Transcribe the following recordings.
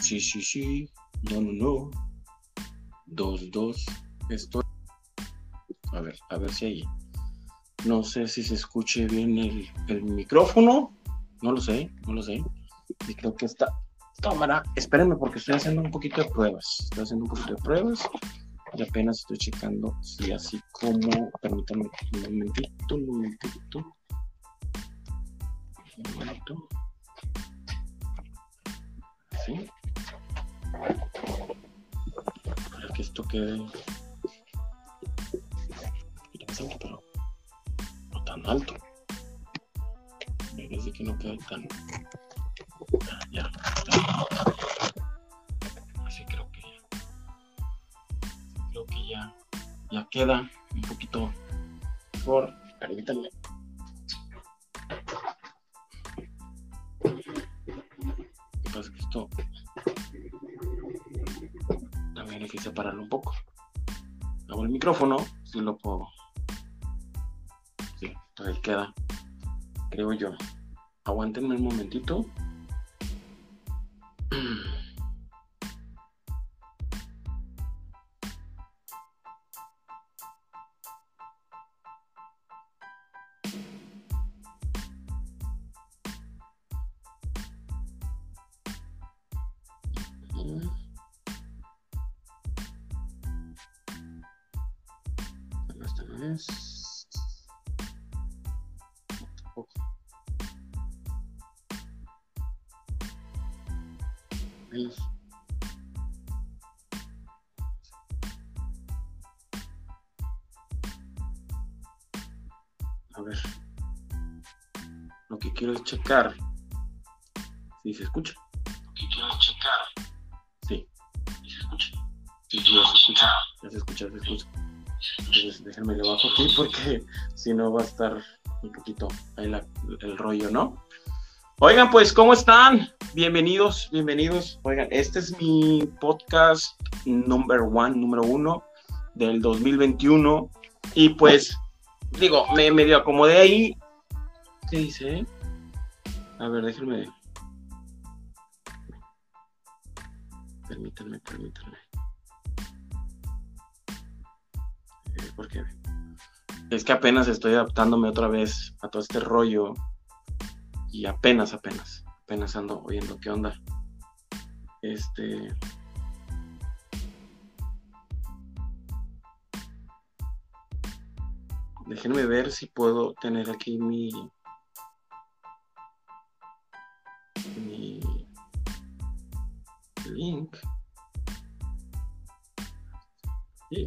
sí, sí, sí, no, no, no. Dos, dos, estoy. A ver, a ver si hay. No sé si se escuche bien el, el micrófono. No lo sé, no lo sé. Y creo que esta cámara. Espérenme porque estoy haciendo un poquito de pruebas. Estoy haciendo un poquito de pruebas. Y apenas estoy checando si así como. Permítanme un momentito, un momentito. Un momento. Para que esto quede. Pero no tan alto. Parece que no queda tan. Ya. Así creo que ya. Creo que ya. Ya queda un poquito mejor. Permítanme. También hay que separarlo un poco. Hago el micrófono, si lo puedo. Sí, todavía queda. Creo yo. Aguántenme un momentito. Esta no es. Tampoco. A ver. Lo que quiero es checar si se escucha. Ya se escucha. Ya se escucha, se. Entonces déjenme le bajo aquí porque si no va a estar un poquito ahí el rollo, ¿no? Oigan, pues, ¿cómo están? Bienvenidos, bienvenidos. Oigan, este es mi podcast number one, número uno del 2021. Y pues, digo, me medio acomodé ahí. ¿Qué dice? A ver, déjenme. Permítanme, permítanme. Porque es que apenas estoy adaptándome otra vez a todo este rollo y apenas, apenas, apenas ando oyendo qué onda. Este. Déjenme ver si puedo tener aquí mi. mi link. Sí.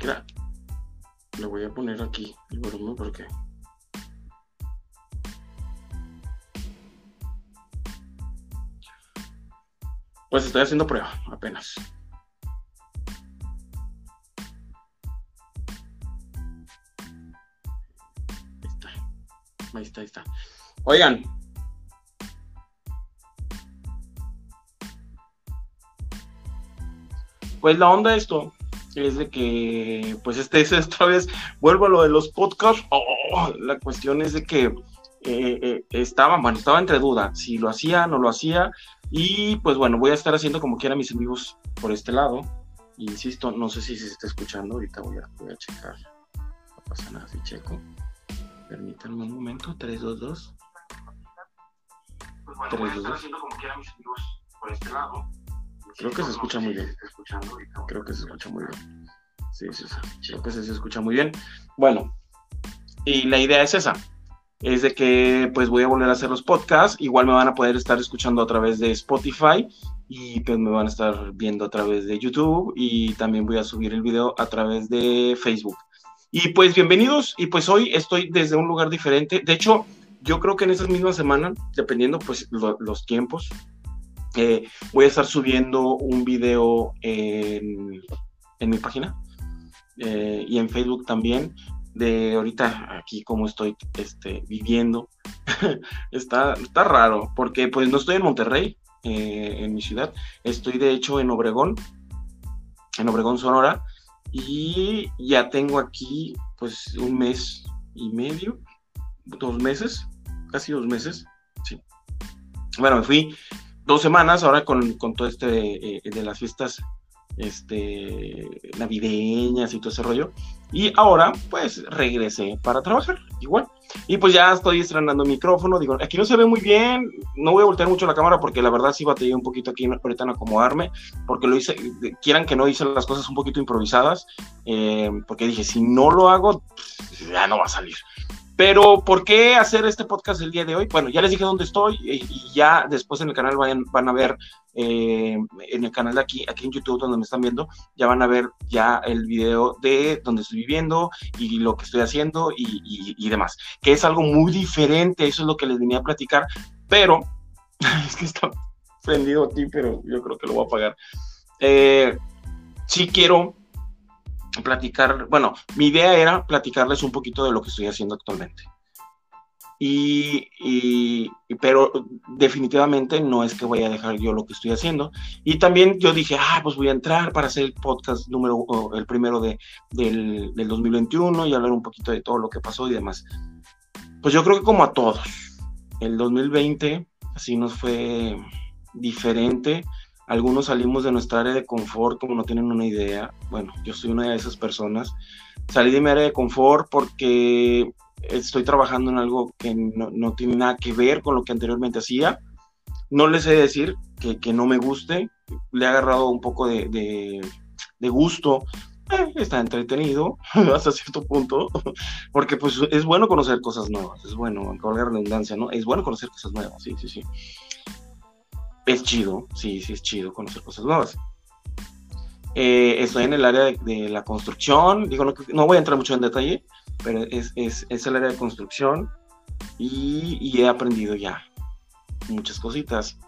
Mira, le voy a poner aquí el volumen porque. Pues estoy haciendo prueba, apenas. Ahí está. Ahí está, ahí está. Oigan. Pues la onda de esto es de que, pues este es esta vez, vuelvo a lo de los podcasts, oh, la cuestión es de que eh, eh, estaba, bueno, estaba entre duda, si lo hacía, no lo hacía, y pues bueno, voy a estar haciendo como quiera mis amigos por este lado, insisto, no sé si se está escuchando, ahorita voy a, voy a checar, no pasa nada si checo, permítanme un momento, 322. Pues bueno, voy a estar haciendo como quiera mis amigos por este lado. Creo que se escucha muy bien. Creo que se escucha muy bien. Sí, sí, sí. Creo que se, escucha muy bien. Bueno, y la idea es esa. Es de que pues voy a volver a hacer los podcasts. Igual me van a poder estar escuchando a través de Spotify y pues me van a estar viendo a través de YouTube y también voy a subir el video a través de Facebook. Y pues bienvenidos y pues hoy estoy desde un lugar diferente. De hecho, yo creo que en esas mismas semanas, dependiendo pues lo- los tiempos, eh, voy a estar subiendo un video en, en mi página eh, y en Facebook también de ahorita aquí como estoy este, viviendo. está, está raro porque pues no estoy en Monterrey, eh, en mi ciudad, estoy de hecho en Obregón, en Obregón, Sonora, y ya tengo aquí pues un mes y medio, dos meses, casi dos meses, sí. Bueno, me fui dos semanas ahora con, todo este eh, de las fiestas este, navideñas y todo ese rollo. Y ahora, pues, regresé para trabajar, igual. Y pues ya estoy estrenando micrófono. Digo, aquí no se ve muy bien. No voy a voltear mucho la cámara porque la verdad sí batallé un poquito aquí ahorita en acomodarme. Porque lo hice, quieran que no hice las cosas un poquito improvisadas. Eh, porque dije, si no lo hago, ya no va a salir. Pero, ¿por qué hacer este podcast el día de hoy? Bueno, ya les dije dónde estoy y ya después en el canal van, a ver, eh, en el canal de aquí, aquí en YouTube donde me están viendo, ya van a ver ya el video de donde estoy viviendo y lo que estoy haciendo y, demás, que es algo muy diferente, eso es lo que les venía a platicar, pero es que está prendido aquí, pero yo creo que lo voy a apagar. Eh, sí quiero platicar, bueno, mi idea era platicarles un poquito de lo que estoy haciendo actualmente. Y, pero definitivamente no es que voy a dejar yo lo que estoy haciendo. Y también yo dije, ah, pues voy a entrar para hacer el podcast número, el primero de, del, del 2021 y hablar un poquito de todo lo que pasó y demás. Pues yo creo que como a todos, el 2020 así nos fue diferente algunos salimos de nuestra área de confort como no tienen una idea. Bueno, yo soy una de esas personas. Salí de mi área de confort porque estoy trabajando en algo que no, tiene nada que ver con lo que anteriormente hacía. No les sé decir que, no me guste. Le he agarrado un poco de, gusto. Eh, está entretenido hasta cierto punto, porque pues es bueno conocer cosas nuevas, es bueno, con la redundancia, ¿no? Es bueno conocer cosas nuevas, sí, sí, sí es chido, sí, sí es chido conocer cosas nuevas. Eh, estoy en el área de, la construcción, digo, no, voy a entrar mucho en detalle, pero es, el área de construcción y, he aprendido ya muchas cositas.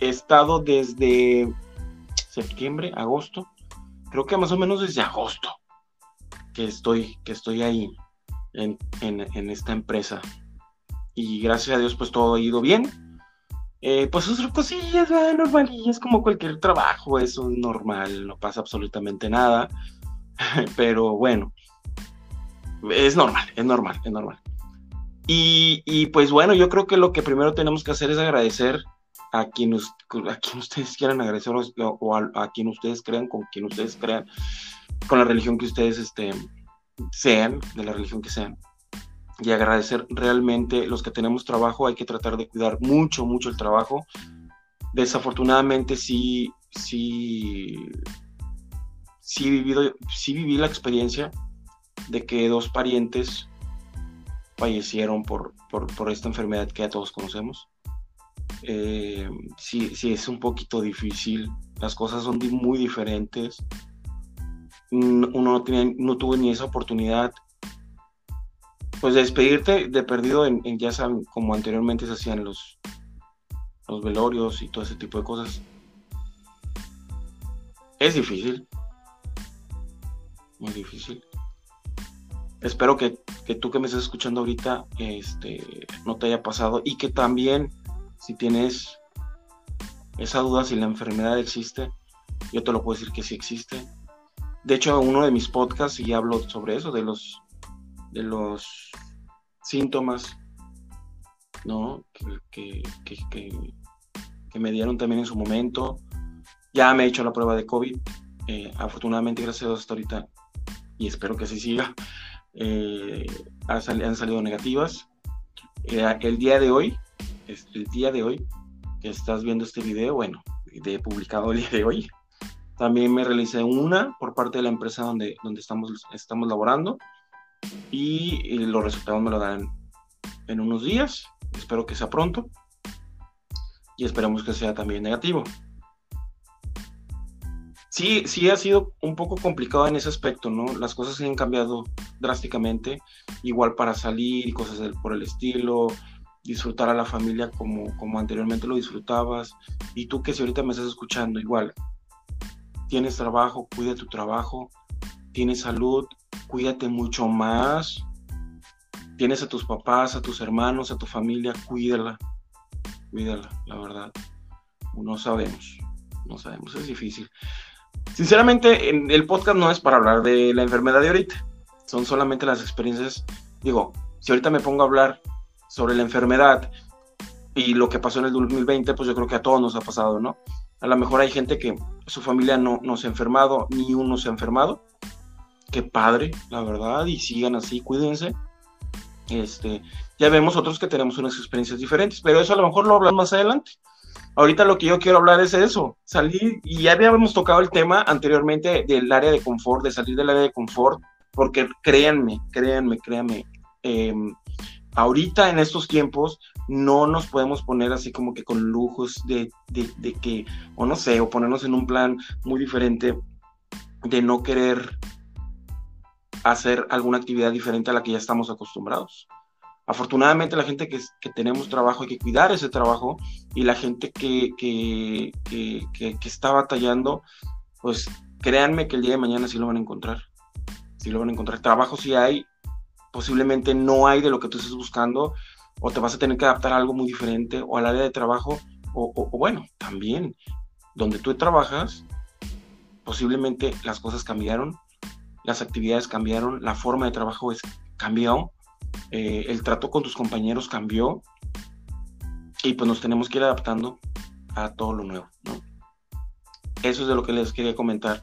He estado desde septiembre, agosto, creo que más o menos desde agosto que estoy, que estoy ahí en, en esta empresa. Y gracias a Dios pues todo ha ido bien eh, pues sus cosillas, normalillas, como cualquier trabajo, eso es normal, no pasa absolutamente nada, pero bueno, es normal, es normal, es normal. Y, pues bueno, yo creo que lo que primero tenemos que hacer es agradecer a quien, a quien ustedes quieran agradecer o, a, quien ustedes crean, con quien ustedes crean, con la religión que ustedes este, sean, de la religión que sean y agradecer realmente los que tenemos trabajo, hay que tratar de cuidar mucho, mucho el trabajo. Desafortunadamente sí, sí, sí, vivido, sí viví la experiencia de que dos parientes fallecieron por, por, esta enfermedad que ya todos conocemos. Eh, sí, sí, es un poquito difícil, las cosas son muy diferentes. Uno no, tenía, no tuvo ni esa oportunidad pues despedirte de perdido en, ya saben, como anteriormente se hacían los, los velorios y todo ese tipo de cosas. Es difícil. Muy difícil. Espero que, tú que me estás escuchando ahorita este, no te haya pasado y que también si tienes esa duda si la enfermedad existe, yo te lo puedo decir que sí existe. De hecho, uno de mis podcasts y hablo sobre eso, de los de los síntomas ¿no? que, me dieron también en su momento. Ya me he hecho la prueba de COVID. Eh, afortunadamente, gracias a Dios, hasta ahorita, y espero que así siga, eh, han, salido negativas. Eh, el día de hoy, el día de hoy que estás viendo este video, bueno, de publicado el día de hoy, también me realicé una por parte de la empresa donde, donde estamos, estamos laborando y, los resultados me lo dan en unos días. Espero que sea pronto y esperamos que sea también negativo. Sí, sí ha sido un poco complicado en ese aspecto, ¿no? Las cosas han cambiado drásticamente, igual para salir cosas por el estilo, disfrutar a la familia como, como anteriormente lo disfrutabas. Y tú que si ahorita me estás escuchando, igual, tienes trabajo, cuida tu trabajo, tienes salud, cuídate mucho más. Tienes a tus papás, a tus hermanos, a tu familia, cuídala, cuídala, la verdad. No sabemos, no sabemos, es difícil. Sinceramente, el podcast no es para hablar de la enfermedad de ahorita, son solamente las experiencias, digo, Si ahorita me pongo a hablar sobre la enfermedad y lo que pasó en el 2020, pues yo creo que a todos nos ha pasado, ¿no? A lo mejor hay gente que su familia no, no se ha enfermado, ni uno se ha enfermado. Qué padre, la verdad, y sigan así, cuídense. Este, ya vemos otros que tenemos unas experiencias diferentes, pero eso a lo mejor lo hablamos más adelante. Ahorita lo que yo quiero hablar es eso, salir, y ya habíamos tocado el tema anteriormente del área de confort, de salir del área de confort, porque créanme, créanme, créanme, em, ahorita en estos tiempos no nos podemos poner así como que con lujos de, de, que, o no sé, o ponernos en un plan muy diferente de no querer hacer alguna actividad diferente a la que ya estamos acostumbrados. Afortunadamente la gente que, tenemos trabajo hay que cuidar ese trabajo y la gente que, que, que, está batallando, pues créanme que el día de mañana sí lo van a encontrar. Sí lo van a encontrar. Trabajo sí hay, posiblemente no hay de lo que tú estés buscando, o te vas a tener que adaptar a algo muy diferente, o al área de trabajo, o, bueno, también donde tú trabajas, posiblemente las cosas cambiaron, las actividades cambiaron, la forma de trabajo es, cambió, eh, el trato con tus compañeros cambió, y pues nos tenemos que ir adaptando a todo lo nuevo. Eso es de lo que les quería comentar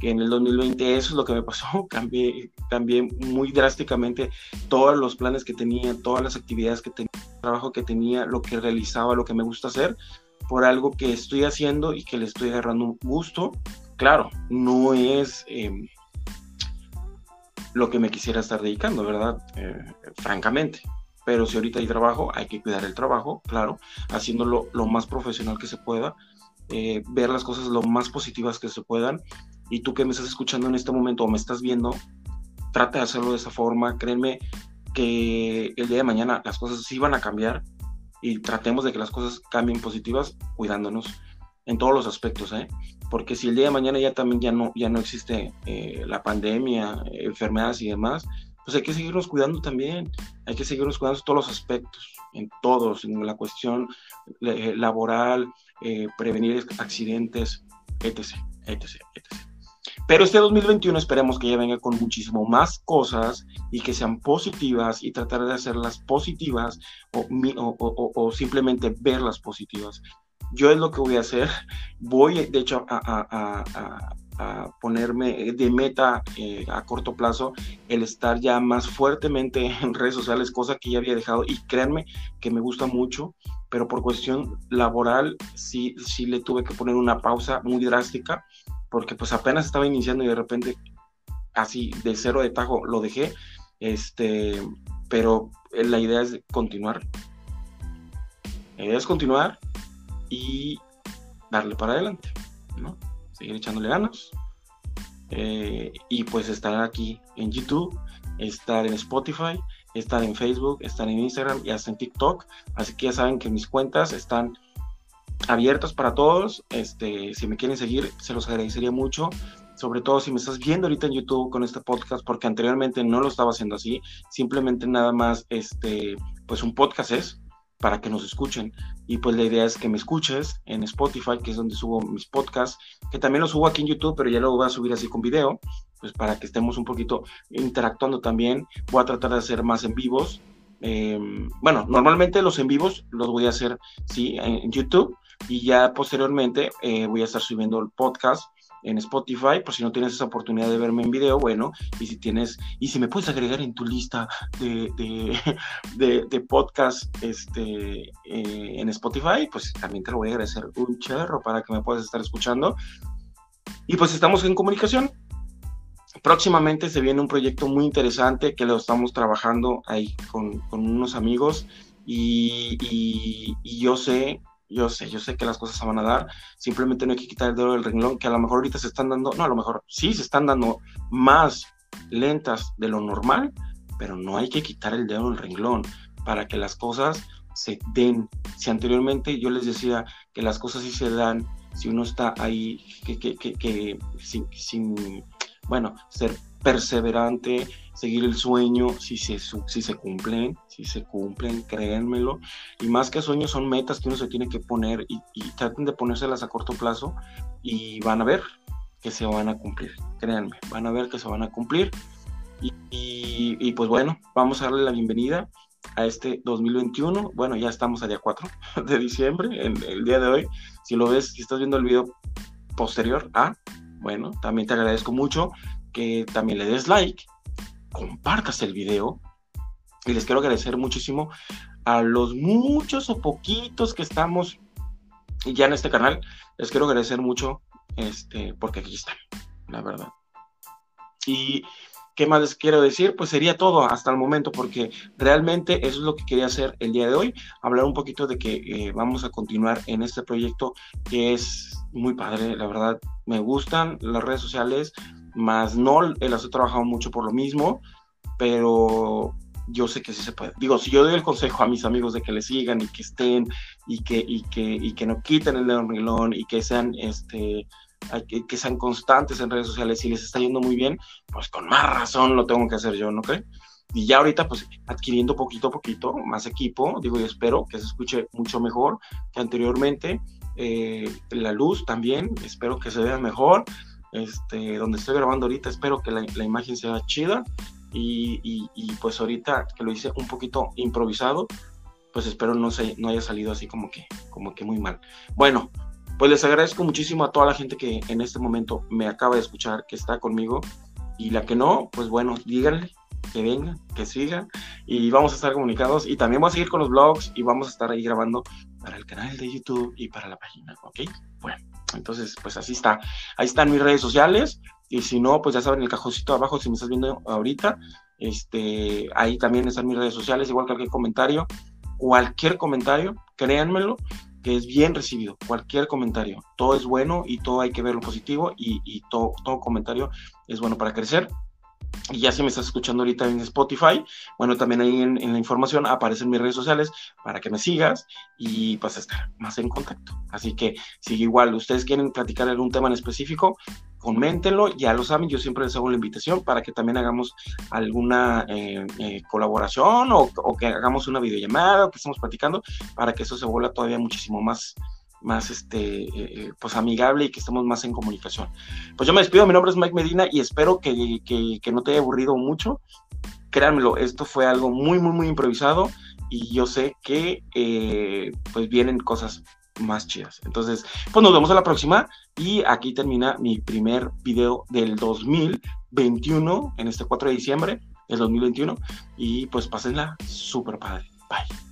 que en el 2020 eso es lo que me pasó, cambié, muy drásticamente todos los planes que tenía, todas las actividades que tenía, trabajo que tenía, lo que realizaba, lo que me gusta hacer, por algo que estoy haciendo y que le estoy agarrando un gusto. Claro, no es em, lo que me quisiera estar dedicando, ¿verdad? Eh, francamente. Pero si ahorita hay trabajo, hay que cuidar el trabajo, claro, haciéndolo lo más profesional que se pueda, eh, ver las cosas lo más positivas que se puedan y tú que me estás escuchando en este momento o me estás viendo, trata de hacerlo de esa forma. Créeme que el día de mañana las cosas sí van a cambiar y tratemos de que las cosas cambien positivas cuidándonos en todos los aspectos, ¿eh? Porque si el día de mañana ya también ya no, ya no existe eh, la pandemia, enfermedades y demás, pues hay que seguirnos cuidando también, hay que seguirnos cuidando en todos los aspectos, en todos, en la cuestión eh, laboral, eh, prevenir accidentes, etc, etc, etc. Pero este 2021 esperemos que ya venga con muchísimo más cosas y que sean positivas y tratar de hacerlas positivas o, simplemente verlas positivas. Yo es lo que voy a hacer. Voy, de hecho, a, ponerme de meta eh, a corto plazo el estar ya más fuertemente en redes sociales, cosa que ya había dejado y créanme que me gusta mucho, pero por cuestión laboral sí, sí le tuve que poner una pausa muy drástica porque pues apenas estaba iniciando y de repente así de cero de tajo lo dejé, este, pero la idea es continuar. La idea es continuar y darle para adelante, ¿no? Seguir echándole ganas. Eh, y pues estar aquí en YouTube, estar en Spotify, estar en Facebook, estar en Instagram y hasta en TikTok. Así que ya saben que mis cuentas están abiertos para todos. Este, si me quieren seguir, se los agradecería mucho. Sobre todo si me estás viendo ahorita en YouTube con este podcast, porque anteriormente no lo estaba haciendo así. Simplemente nada más, este, pues un podcast es para que nos escuchen. Y pues la idea es que me escuches en Spotify, que es donde subo mis podcasts, que también los subo aquí en YouTube, pero ya lo voy a subir así con video, pues para que estemos un poquito interactuando también. Voy a tratar de hacer más en vivos. Em, bueno, normalmente los en vivos los voy a hacer, sí, en YouTube, y ya posteriormente eh, voy a estar subiendo el podcast en Spotify, por si no tienes esa oportunidad de verme en video, bueno, y si tienes, y si me puedes agregar en tu lista de, de, de, podcast este, eh, en Spotify, pues también te lo voy a agradecer un cherro para que me puedas estar escuchando. Y pues estamos en comunicación. Próximamente se viene un proyecto muy interesante que lo estamos trabajando ahí con, con unos amigos y, y yo sé yo sé, yo sé que las cosas se van a dar, simplemente no hay que quitar el dedo del renglón, que a lo mejor ahorita se están dando, no, a lo mejor sí se están dando más lentas de lo normal, pero no hay que quitar el dedo del renglón para que las cosas se den. Si anteriormente yo les decía que las cosas sí se dan, si uno está ahí, que, que, que, que sin, sin, bueno, ser perseverante, seguir el sueño, si se, si se cumplen, si se cumplen, créanmelo. Y más que sueños son metas que uno se tiene que poner y, traten de ponérselas a corto plazo y van a ver que se van a cumplir, créanme, van a ver que se van a cumplir. Y, pues bueno, vamos a darle la bienvenida a este 2021. Bueno, ya estamos a día 4 de diciembre, en el día de hoy. Si lo ves, si estás viendo el video posterior a, bueno, también te agradezco mucho que también le des like, compartas el video y les quiero agradecer muchísimo a los muchos o poquitos que estamos ya en este canal. Les quiero agradecer mucho este, porque aquí están, la verdad. Y ¿Qué más les quiero decir? Pues sería todo hasta el momento, porque realmente eso es lo que quería hacer el día de hoy, hablar un poquito de que eh, vamos a continuar en este proyecto que es muy padre, la verdad, me gustan las redes sociales, más no las he trabajado mucho por lo mismo, pero yo sé que sí se puede. Digo, si yo doy el consejo a mis amigos de que le sigan y que estén y que, y que, y que no quiten el león y que sean este que, sean constantes en redes sociales y les está yendo muy bien, pues con más razón lo tengo que hacer yo, ¿no cree? Y ya ahorita, pues adquiriendo poquito a poquito más equipo, digo, y espero que se escuche mucho mejor que anteriormente. Eh, la luz también, espero que se vea mejor. Este, donde estoy grabando ahorita, espero que la, la imagen sea chida. Y, y, y, pues ahorita que lo hice un poquito improvisado, pues espero no, se, no haya salido así como que, como que muy mal. Bueno, pues les agradezco muchísimo a toda la gente que en este momento me acaba de escuchar, que está conmigo, y la que no, pues bueno, díganle que venga, que siga, y vamos a estar comunicados, y también voy a seguir con los blogs, y vamos a estar ahí grabando para el canal de YouTube y para la página, ¿ok? Bueno, entonces, pues así está. Ahí están mis redes sociales, y si no, pues ya saben, el cajoncito abajo, si me estás viendo ahorita, este, ahí también están mis redes sociales, igual cualquier comentario, cualquier comentario, créanmelo, que es bien recibido, cualquier comentario, todo es bueno y todo hay que verlo positivo y, todo, todo comentario es bueno para crecer. Y ya si me estás escuchando ahorita en Spotify, bueno, también ahí en, la información aparecen mis redes sociales para que me sigas y pues estar más en contacto. Así que si igual ustedes quieren platicar algún tema en específico, coméntenlo, ya lo saben, yo siempre les hago la invitación para que también hagamos alguna eh, eh, colaboración o, que hagamos una videollamada o que estemos platicando para que eso se vuelva todavía muchísimo más más este eh, pues amigable y que estemos más en comunicación. Pues yo me despido, mi nombre es Mike Medina y espero que, que no te haya aburrido mucho. Créanmelo, esto fue algo muy, muy, muy improvisado y yo sé que pues vienen cosas más chidas. Entonces, pues nos vemos a la próxima y aquí termina mi primer video del 2021, en este 4 de diciembre del 2021 y pues pásenla súper padre. Bye.